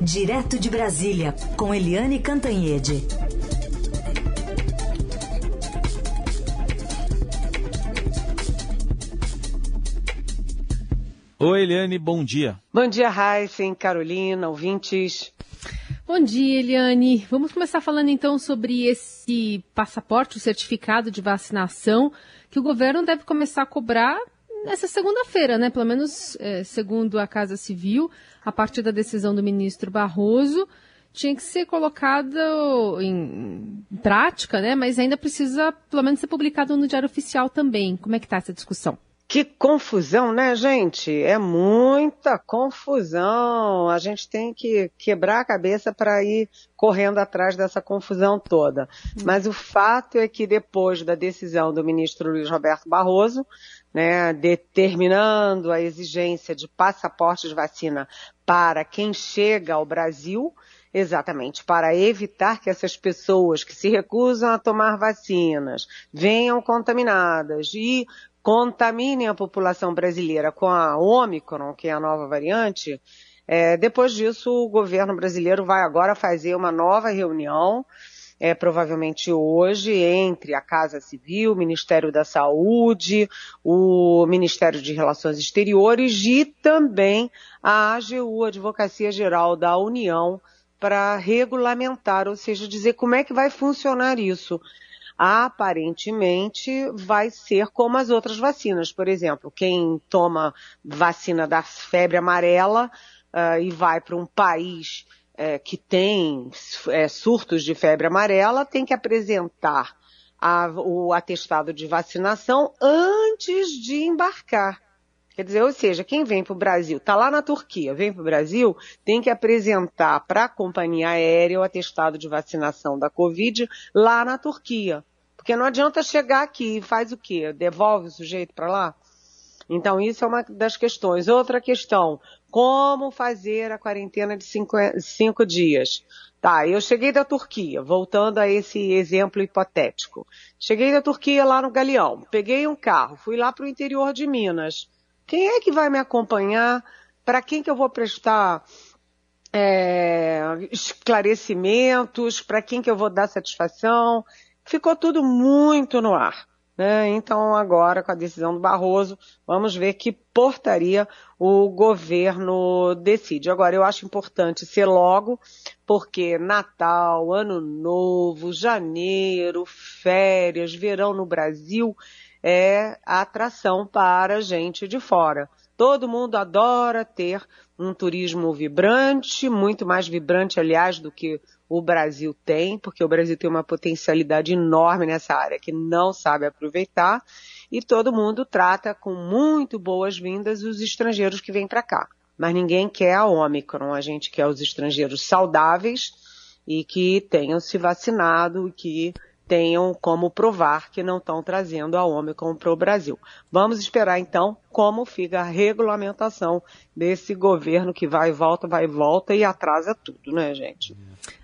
Direto de Brasília, com Eliane Cantanhede. Oi, Eliane, bom dia. Bom dia, Heisen, Carolina, ouvintes. Bom dia, Eliane. Vamos começar falando então sobre esse passaporte, o certificado de vacinação, que o governo deve começar a cobrar nessa segunda-feira, né? Pelo menos é, segundo a Casa Civil, a partir da decisão do ministro Barroso, tinha que ser colocado em prática, né? Mas ainda precisa, pelo menos, ser publicado no Diário Oficial também. Como é que está essa discussão? Que confusão, né, gente? É muita confusão. A gente tem que quebrar a cabeça para ir correndo atrás dessa confusão toda. Mas o fato é que depois da decisão do ministro Luiz Roberto Barroso, né, determinando a exigência de passaporte de vacina para quem chega ao Brasil, exatamente para evitar que essas pessoas que se recusam a tomar vacinas venham contaminadas e contaminem a população brasileira com a Omicron, que é a nova variante, é, depois disso o governo brasileiro vai agora fazer uma nova reunião, é, provavelmente hoje, entre a Casa Civil, o Ministério da Saúde, o Ministério de Relações Exteriores e também a AGU, Advocacia Geral da União, para regulamentar, ou seja, dizer como é que vai funcionar isso aparentemente vai ser como as outras vacinas. Por exemplo, quem toma vacina da febre amarela uh, e vai para um país uh, que tem uh, surtos de febre amarela tem que apresentar a, o atestado de vacinação antes de embarcar. Quer dizer, ou seja, quem vem para o Brasil, está lá na Turquia, vem para o Brasil, tem que apresentar para a companhia aérea o atestado de vacinação da Covid lá na Turquia. Porque não adianta chegar aqui e faz o quê? Devolve o sujeito para lá? Então, isso é uma das questões. Outra questão, como fazer a quarentena de cinco, cinco dias? Tá, eu cheguei da Turquia, voltando a esse exemplo hipotético. Cheguei da Turquia lá no Galeão, peguei um carro, fui lá para o interior de Minas. Quem é que vai me acompanhar? Para quem que eu vou prestar é, esclarecimentos? Para quem que eu vou dar satisfação? Ficou tudo muito no ar. Né? Então, agora, com a decisão do Barroso, vamos ver que portaria o governo decide. Agora, eu acho importante ser logo, porque Natal, Ano Novo, janeiro, férias, verão no Brasil, é atração para gente de fora. Todo mundo adora ter um turismo vibrante, muito mais vibrante, aliás, do que o Brasil tem, porque o Brasil tem uma potencialidade enorme nessa área que não sabe aproveitar, e todo mundo trata com muito boas-vindas os estrangeiros que vêm para cá. Mas ninguém quer a Omicron, a gente quer os estrangeiros saudáveis e que tenham se vacinado, que tenham como provar que não estão trazendo a Ômicron para o Brasil. Vamos esperar então como fica a regulamentação desse governo que vai e volta, vai e volta e atrasa tudo, né, gente?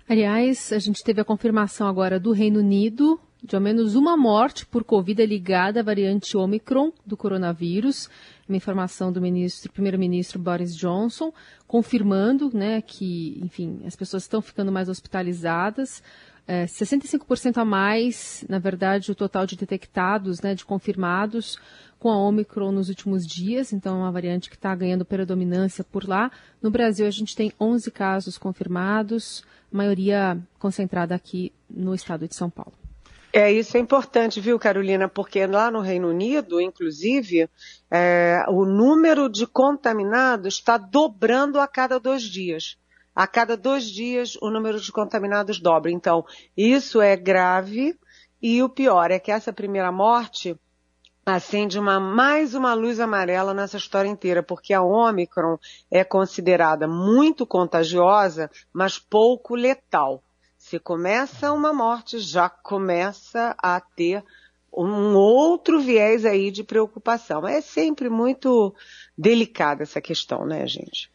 Aliás, a gente teve a confirmação agora do Reino Unido de ao menos uma morte por Covid ligada à variante Omicron do coronavírus. Uma informação do ministro, primeiro-ministro Boris Johnson, confirmando né, que, enfim, as pessoas estão ficando mais hospitalizadas é, 65% a mais, na verdade, o total de detectados, né, de confirmados com a Omicron nos últimos dias, então é uma variante que está ganhando predominância por lá. No Brasil, a gente tem 11 casos confirmados, maioria concentrada aqui no estado de São Paulo. É, isso é importante, viu, Carolina? Porque lá no Reino Unido, inclusive, é, o número de contaminados está dobrando a cada dois dias a cada dois dias o número de contaminados dobra. Então, isso é grave e o pior é que essa primeira morte acende uma, mais uma luz amarela nessa história inteira, porque a Omicron é considerada muito contagiosa, mas pouco letal. Se começa uma morte, já começa a ter um outro viés aí de preocupação. É sempre muito delicada essa questão, né, gente?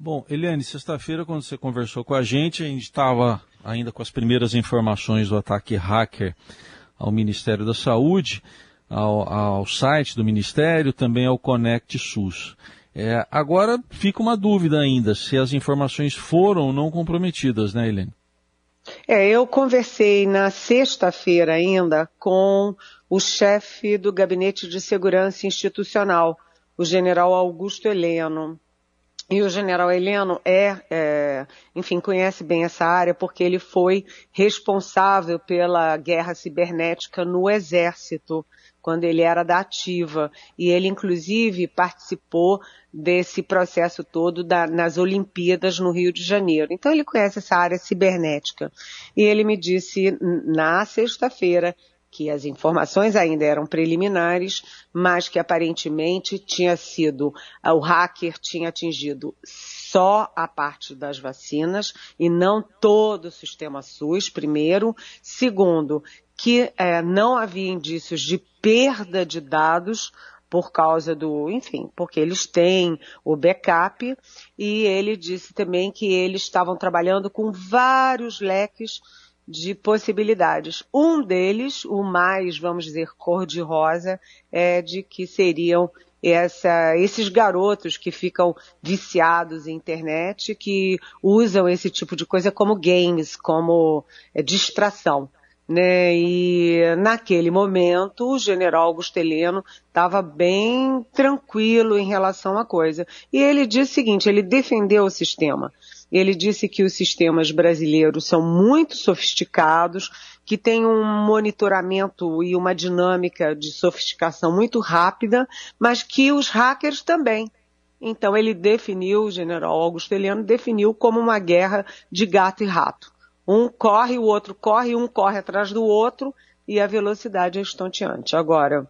Bom, Eliane, sexta-feira, quando você conversou com a gente, a gente estava ainda com as primeiras informações do ataque hacker ao Ministério da Saúde, ao, ao site do Ministério, também ao Conect SUS. É, agora fica uma dúvida ainda se as informações foram ou não comprometidas, né, Helene? É, eu conversei na sexta-feira ainda com o chefe do Gabinete de Segurança Institucional, o general Augusto Heleno. E o general Heleno é, é, enfim, conhece bem essa área porque ele foi responsável pela guerra cibernética no Exército quando ele era da ativa. E ele, inclusive, participou desse processo todo da, nas Olimpíadas no Rio de Janeiro. Então, ele conhece essa área cibernética. E ele me disse na sexta-feira que as informações ainda eram preliminares, mas que aparentemente tinha sido, o hacker tinha atingido só a parte das vacinas e não todo o sistema SUS, primeiro. Segundo, que é, não havia indícios de perda de dados por causa do, enfim, porque eles têm o backup e ele disse também que eles estavam trabalhando com vários leques de possibilidades. Um deles, o mais, vamos dizer, cor-de-rosa, é de que seriam essa, esses garotos que ficam viciados em internet, que usam esse tipo de coisa como games, como é, distração né? E naquele momento o general Augusto Heleno estava bem tranquilo em relação à coisa. E ele disse o seguinte, ele defendeu o sistema. Ele disse que os sistemas brasileiros são muito sofisticados, que tem um monitoramento e uma dinâmica de sofisticação muito rápida, mas que os hackers também. Então ele definiu, o general Augusto Heleno definiu como uma guerra de gato e rato. Um corre, o outro corre, um corre atrás do outro e a velocidade é estonteante. Agora,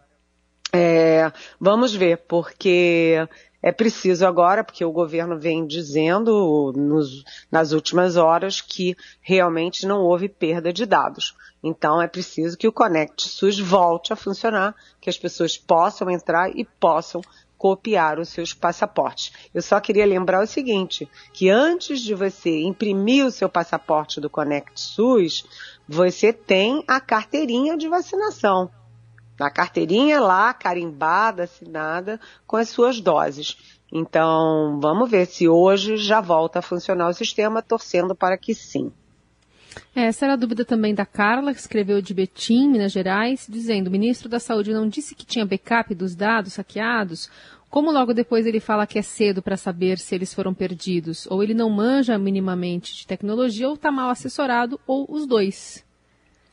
é, vamos ver, porque é preciso agora, porque o governo vem dizendo nos, nas últimas horas que realmente não houve perda de dados. Então é preciso que o Connect SUS volte a funcionar, que as pessoas possam entrar e possam copiar os seus passaportes. Eu só queria lembrar o seguinte, que antes de você imprimir o seu passaporte do Conect SUS, você tem a carteirinha de vacinação. A carteirinha lá, carimbada, assinada, com as suas doses. Então, vamos ver se hoje já volta a funcionar o sistema, torcendo para que sim. É, essa era a dúvida também da Carla, que escreveu de Betim, Minas Gerais, dizendo: o ministro da Saúde não disse que tinha backup dos dados hackeados? Como logo depois ele fala que é cedo para saber se eles foram perdidos? Ou ele não manja minimamente de tecnologia, ou está mal assessorado, ou os dois?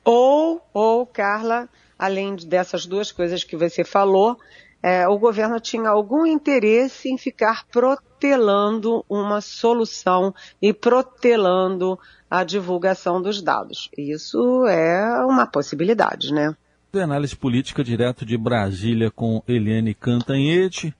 Ou, ou, Carla, além dessas duas coisas que você falou, é, o governo tinha algum interesse em ficar protelando uma solução e protelando a divulgação dos dados. Isso é uma possibilidade, né? Análise política direto de Brasília com Eliane Cantanhete.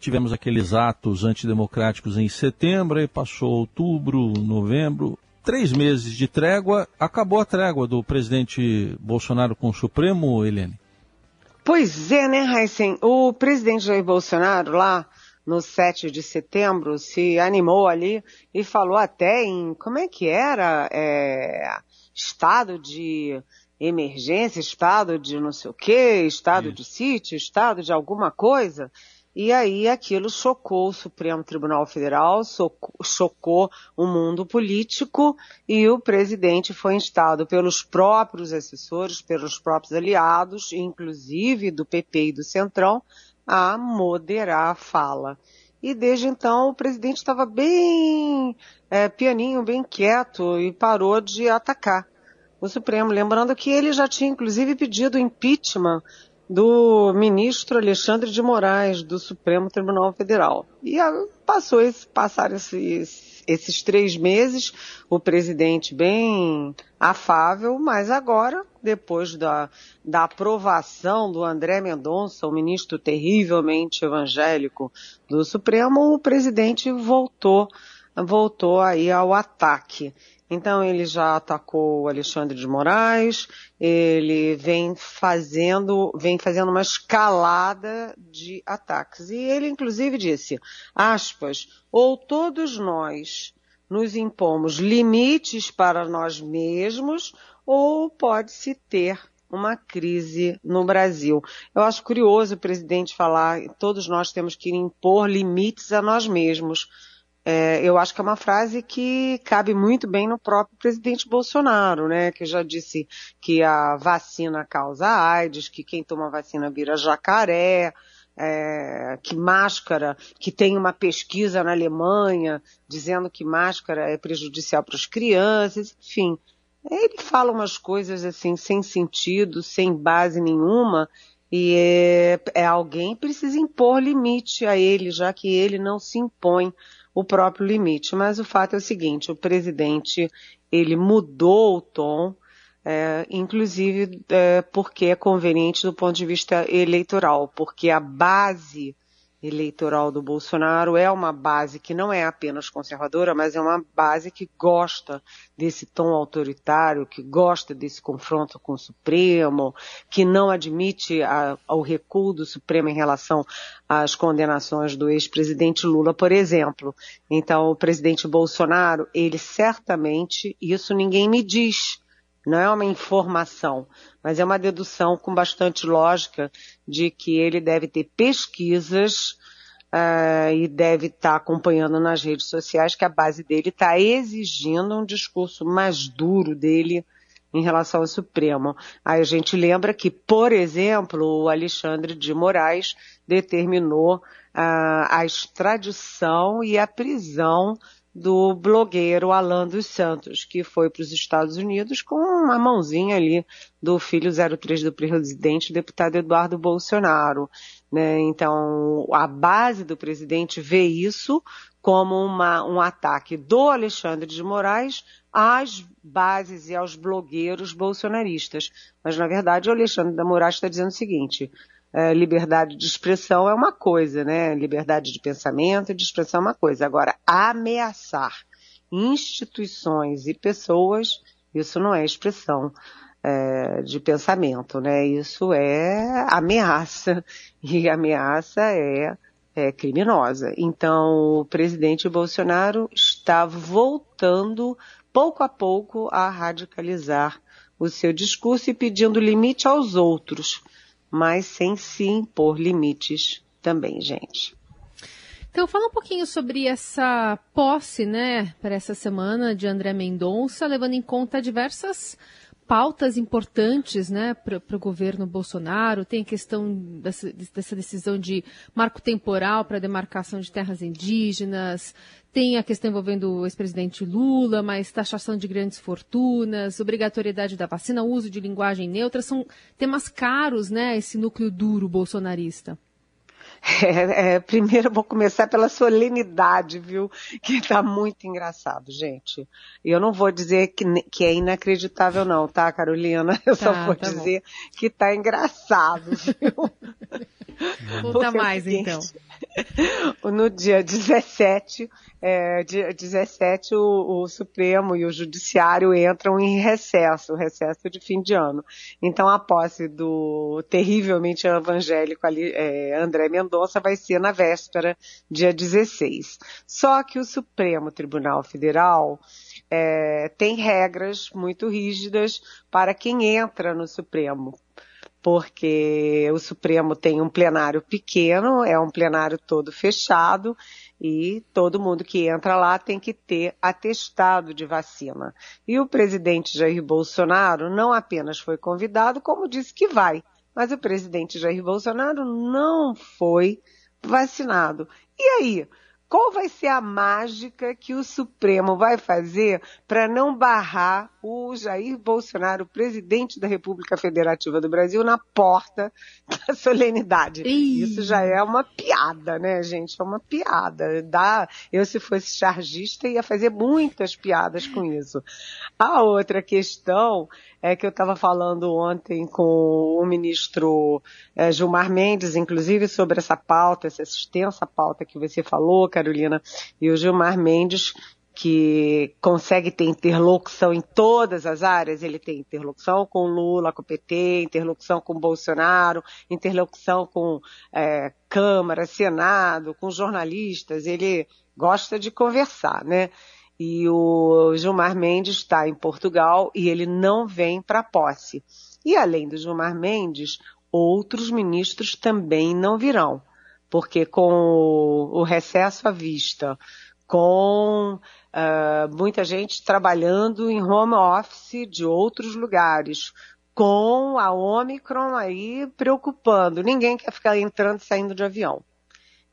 Tivemos aqueles atos antidemocráticos em setembro, aí passou outubro, novembro, três meses de trégua. Acabou a trégua do presidente Bolsonaro com o Supremo, Eliane? Pois é, né, Heisen? O presidente Jair Bolsonaro lá no 7 de setembro se animou ali e falou até em como é que era é, estado de emergência, estado de não sei o quê, estado Isso. de sítio, estado de alguma coisa. E aí aquilo chocou o Supremo Tribunal Federal, chocou o mundo político e o presidente foi instado pelos próprios assessores, pelos próprios aliados, inclusive do PP e do Centrão, a moderar a fala. E desde então o presidente estava bem é, pianinho, bem quieto e parou de atacar o Supremo. Lembrando que ele já tinha inclusive pedido impeachment do ministro Alexandre de Moraes do Supremo Tribunal Federal. E passou esse, passaram esses, esses três meses, o presidente bem afável, mas agora, depois da, da aprovação do André Mendonça, o ministro terrivelmente evangélico do Supremo, o presidente voltou, voltou aí ao ataque. Então ele já atacou o Alexandre de Moraes, ele vem fazendo, vem fazendo uma escalada de ataques. E ele inclusive disse, aspas, ou todos nós nos impomos limites para nós mesmos, ou pode-se ter uma crise no Brasil. Eu acho curioso o presidente falar, todos nós temos que impor limites a nós mesmos. É, eu acho que é uma frase que cabe muito bem no próprio presidente Bolsonaro, né? Que já disse que a vacina causa AIDS, que quem toma vacina vira jacaré, é, que máscara, que tem uma pesquisa na Alemanha dizendo que máscara é prejudicial para as crianças, enfim. Ele fala umas coisas assim sem sentido, sem base nenhuma, e é, é alguém precisa impor limite a ele, já que ele não se impõe o próprio limite. Mas o fato é o seguinte, o presidente, ele mudou o tom, é, inclusive é, porque é conveniente do ponto de vista eleitoral, porque a base eleitoral do Bolsonaro é uma base que não é apenas conservadora, mas é uma base que gosta desse tom autoritário, que gosta desse confronto com o Supremo, que não admite o recuo do Supremo em relação às condenações do ex-presidente Lula, por exemplo. Então, o presidente Bolsonaro, ele certamente, isso ninguém me diz, não é uma informação, mas é uma dedução com bastante lógica de que ele deve ter pesquisas uh, e deve estar tá acompanhando nas redes sociais que a base dele está exigindo um discurso mais duro dele em relação ao Supremo. Aí a gente lembra que, por exemplo, o Alexandre de Moraes determinou uh, a extradição e a prisão do blogueiro Alan dos Santos, que foi para os Estados Unidos com uma mãozinha ali do filho 03 do presidente, deputado Eduardo Bolsonaro. Né? Então, a base do presidente vê isso como uma, um ataque do Alexandre de Moraes às bases e aos blogueiros bolsonaristas. Mas, na verdade, o Alexandre de Moraes está dizendo o seguinte, é, liberdade de expressão é uma coisa, né? Liberdade de pensamento e de expressão é uma coisa. Agora, ameaçar instituições e pessoas, isso não é expressão é, de pensamento, né? Isso é ameaça. E ameaça é, é criminosa. Então, o presidente Bolsonaro está voltando pouco a pouco a radicalizar o seu discurso e pedindo limite aos outros mas sem se impor limites também, gente. Então, fala um pouquinho sobre essa posse, né, para essa semana de André Mendonça, levando em conta diversas pautas importantes né, para o governo Bolsonaro. Tem a questão dessa, dessa decisão de marco temporal para demarcação de terras indígenas, tem a questão envolvendo o ex-presidente Lula, mas taxação de grandes fortunas, obrigatoriedade da vacina, uso de linguagem neutra, são temas caros, né, esse núcleo duro bolsonarista. É, é, primeiro vou começar pela solenidade, viu? Que tá muito engraçado, gente. Eu não vou dizer que, que é inacreditável não, tá, Carolina? Eu tá, só vou tá dizer bom. que tá engraçado, viu? Conta mais, então. No dia 17, é, dia 17 o, o, Supremo e o Judiciário entram em recesso, recesso de fim de ano. Então a posse do terrivelmente evangélico ali, é, André Mendonça vai ser na véspera, dia 16. Só que o Supremo Tribunal Federal é, tem regras muito rígidas para quem entra no Supremo porque o Supremo tem um plenário pequeno, é um plenário todo fechado e todo mundo que entra lá tem que ter atestado de vacina. E o presidente Jair Bolsonaro não apenas foi convidado, como disse que vai, mas o presidente Jair Bolsonaro não foi vacinado. E aí? Qual vai ser a mágica que o Supremo vai fazer para não barrar o Jair Bolsonaro, presidente da República Federativa do Brasil, na porta da solenidade? Ih. Isso já é uma piada, né, gente? É uma piada. Dá... Eu, se fosse chargista, ia fazer muitas piadas com isso. A outra questão é que eu estava falando ontem com o ministro é, Gilmar Mendes, inclusive, sobre essa pauta, essa extensa pauta que você falou, Carolina, e o Gilmar Mendes que consegue ter interlocução em todas as áreas, ele tem interlocução com Lula, com o PT, interlocução com Bolsonaro, interlocução com é, Câmara, Senado, com jornalistas, ele gosta de conversar, né? E o Gilmar Mendes está em Portugal e ele não vem para posse. E além do Gilmar Mendes, outros ministros também não virão, porque com o recesso à vista, com uh, muita gente trabalhando em home office de outros lugares, com a Omicron aí preocupando. Ninguém quer ficar entrando e saindo de avião.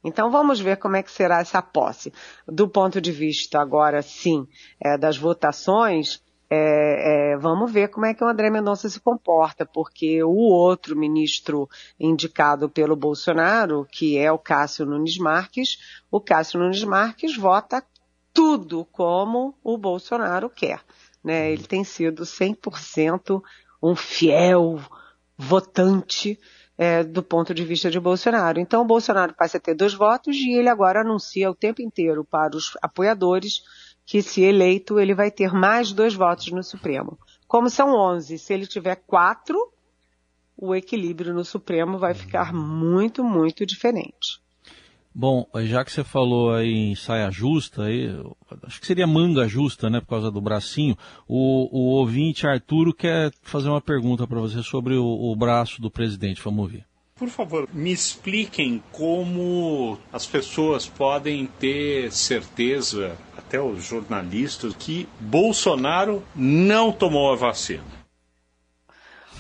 Então vamos ver como é que será essa posse. Do ponto de vista agora, sim, é, das votações, é, é, vamos ver como é que o André Mendonça se comporta, porque o outro ministro indicado pelo Bolsonaro, que é o Cássio Nunes Marques, o Cássio Nunes Marques vota tudo como o Bolsonaro quer. Né? Ele tem sido 100% um fiel votante é, do ponto de vista de Bolsonaro. Então, o Bolsonaro passa a ter dois votos e ele agora anuncia o tempo inteiro para os apoiadores que, se eleito, ele vai ter mais dois votos no Supremo. Como são 11, se ele tiver quatro, o equilíbrio no Supremo vai ficar muito, muito diferente. Bom, já que você falou aí em saia justa, aí, acho que seria manga justa, né, por causa do bracinho, o, o ouvinte Arturo quer fazer uma pergunta para você sobre o, o braço do presidente. Vamos ouvir. Por favor, me expliquem como as pessoas podem ter certeza, até os jornalistas, que Bolsonaro não tomou a vacina.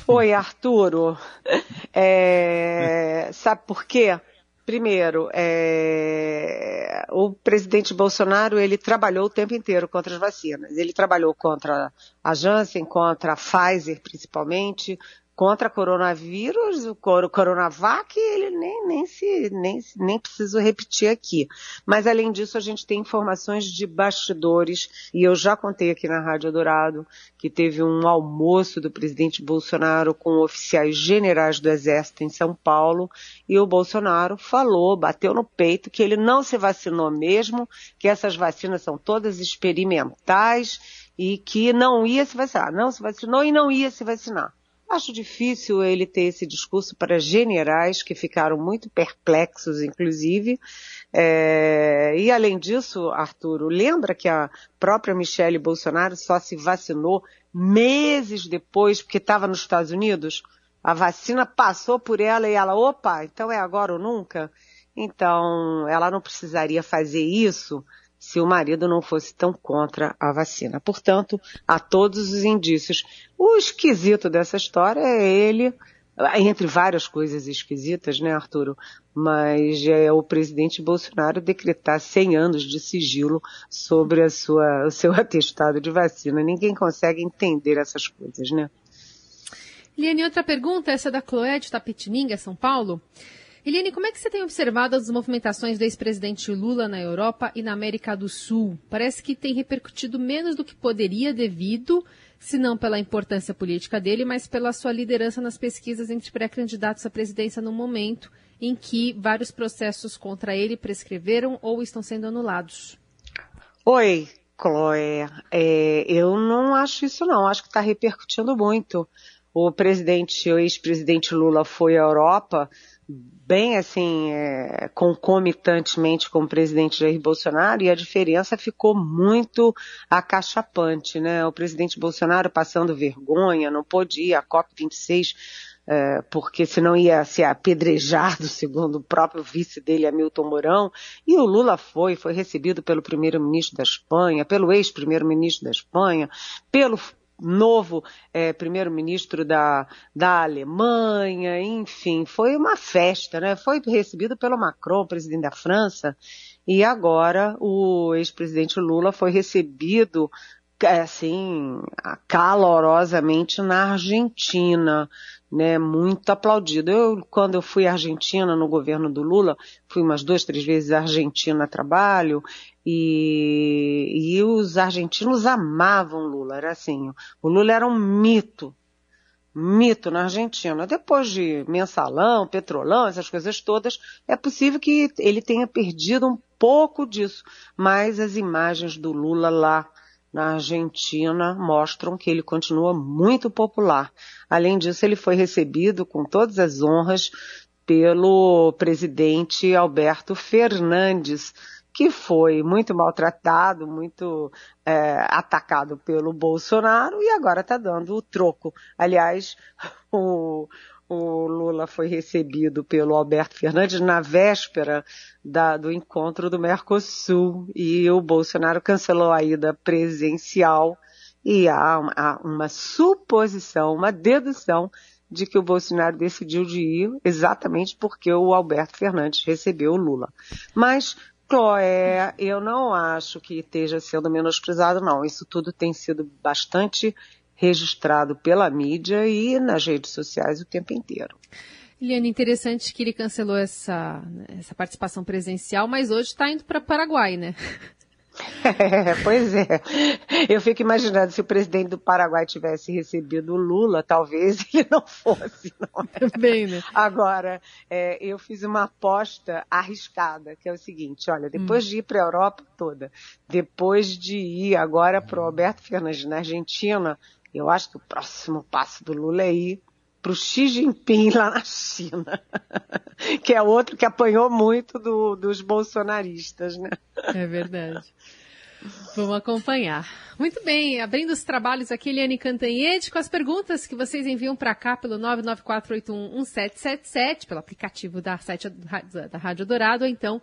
Oi, Arturo. É... Sabe por quê? Primeiro, é... o presidente Bolsonaro ele trabalhou o tempo inteiro contra as vacinas. Ele trabalhou contra a Janssen, contra a Pfizer, principalmente, contra coronavírus, o Coronavac, ele nem, nem, se, nem, nem preciso repetir aqui. Mas, além disso, a gente tem informações de bastidores, e eu já contei aqui na Rádio Dourado que teve um almoço do presidente Bolsonaro com oficiais generais do Exército em São Paulo, e o Bolsonaro falou, bateu no peito, que ele não se vacinou mesmo, que essas vacinas são todas experimentais, e que não ia se vacinar. Não se vacinou e não ia se vacinar. Acho difícil ele ter esse discurso para generais que ficaram muito perplexos, inclusive. É... e além disso, Arturo, lembra que a própria Michelle Bolsonaro só se vacinou meses depois, porque estava nos Estados Unidos? A vacina passou por ela e ela, opa, então é agora ou nunca? Então, ela não precisaria fazer isso se o marido não fosse tão contra a vacina. Portanto, há todos os indícios. O esquisito dessa história é ele, entre várias coisas esquisitas, né, Arturo? Mas é o presidente Bolsonaro decretar 100 anos de sigilo sobre a sua, o seu atestado de vacina. Ninguém consegue entender essas coisas, né? Liane, outra pergunta, essa da Cloé de Tapetininga, São Paulo. Eliane, como é que você tem observado as movimentações do ex-presidente Lula na Europa e na América do Sul? Parece que tem repercutido menos do que poderia devido, se não pela importância política dele, mas pela sua liderança nas pesquisas entre pré-candidatos à presidência no momento em que vários processos contra ele prescreveram ou estão sendo anulados. Oi, Chloe. É, eu não acho isso não. Acho que está repercutindo muito. O presidente, o ex-presidente Lula foi à Europa bem assim, é, concomitantemente com o presidente Jair Bolsonaro e a diferença ficou muito acachapante, né? O presidente Bolsonaro passando vergonha, não podia, a COP26, é, porque senão ia ser apedrejado, segundo o próprio vice dele, Hamilton Mourão, e o Lula foi, foi recebido pelo primeiro-ministro da Espanha, pelo ex-primeiro-ministro da Espanha, pelo novo é, primeiro-ministro da, da Alemanha, enfim, foi uma festa, né? Foi recebido pelo Macron, presidente da França, e agora o ex-presidente Lula foi recebido é, assim, calorosamente na Argentina, né, muito aplaudido. Eu, quando eu fui à Argentina no governo do Lula, fui umas duas, três vezes à Argentina a trabalho, e, e os argentinos amavam Lula, era assim, o Lula era um mito, mito na Argentina. Depois de mensalão, petrolão, essas coisas todas, é possível que ele tenha perdido um pouco disso, mas as imagens do Lula lá na Argentina mostram que ele continua muito popular. Além disso, ele foi recebido com todas as honras pelo presidente Alberto Fernandes, que foi muito maltratado, muito é, atacado pelo Bolsonaro e agora está dando o troco. Aliás, o, o Lula foi recebido pelo Alberto Fernandes na véspera da, do encontro do Mercosul e o Bolsonaro cancelou a ida presencial e há uma, há uma suposição, uma dedução de que o Bolsonaro decidiu de ir exatamente porque o Alberto Fernandes recebeu o Lula. Mas, Chloé, eu não acho que esteja sendo menosprezado, não. Isso tudo tem sido bastante registrado pela mídia e nas redes sociais o tempo inteiro. Eliane, interessante que ele cancelou essa, essa participação presencial, mas hoje está indo para Paraguai, né? Pois é. Eu fico imaginando se o presidente do Paraguai tivesse recebido o Lula, talvez ele não fosse. Não é? Também, né? Agora, é, eu fiz uma aposta arriscada, que é o seguinte: olha, depois hum. de ir para a Europa toda, depois de ir agora para o Alberto Fernandes na Argentina, eu acho que o próximo passo do Lula é ir para o Xi Jinping lá na China, que é outro que apanhou muito do, dos bolsonaristas, né? É verdade. Vamos acompanhar. Muito bem, abrindo os trabalhos aqui, Eliane Cantanhede, com as perguntas que vocês enviam para cá pelo 994811777, pelo aplicativo da site da Rádio Dourado, ou então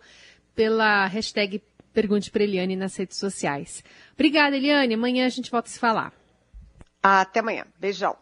pela hashtag Pergunte para Eliane nas redes sociais. Obrigada, Eliane. Amanhã a gente volta a se falar. Até amanhã. Beijão.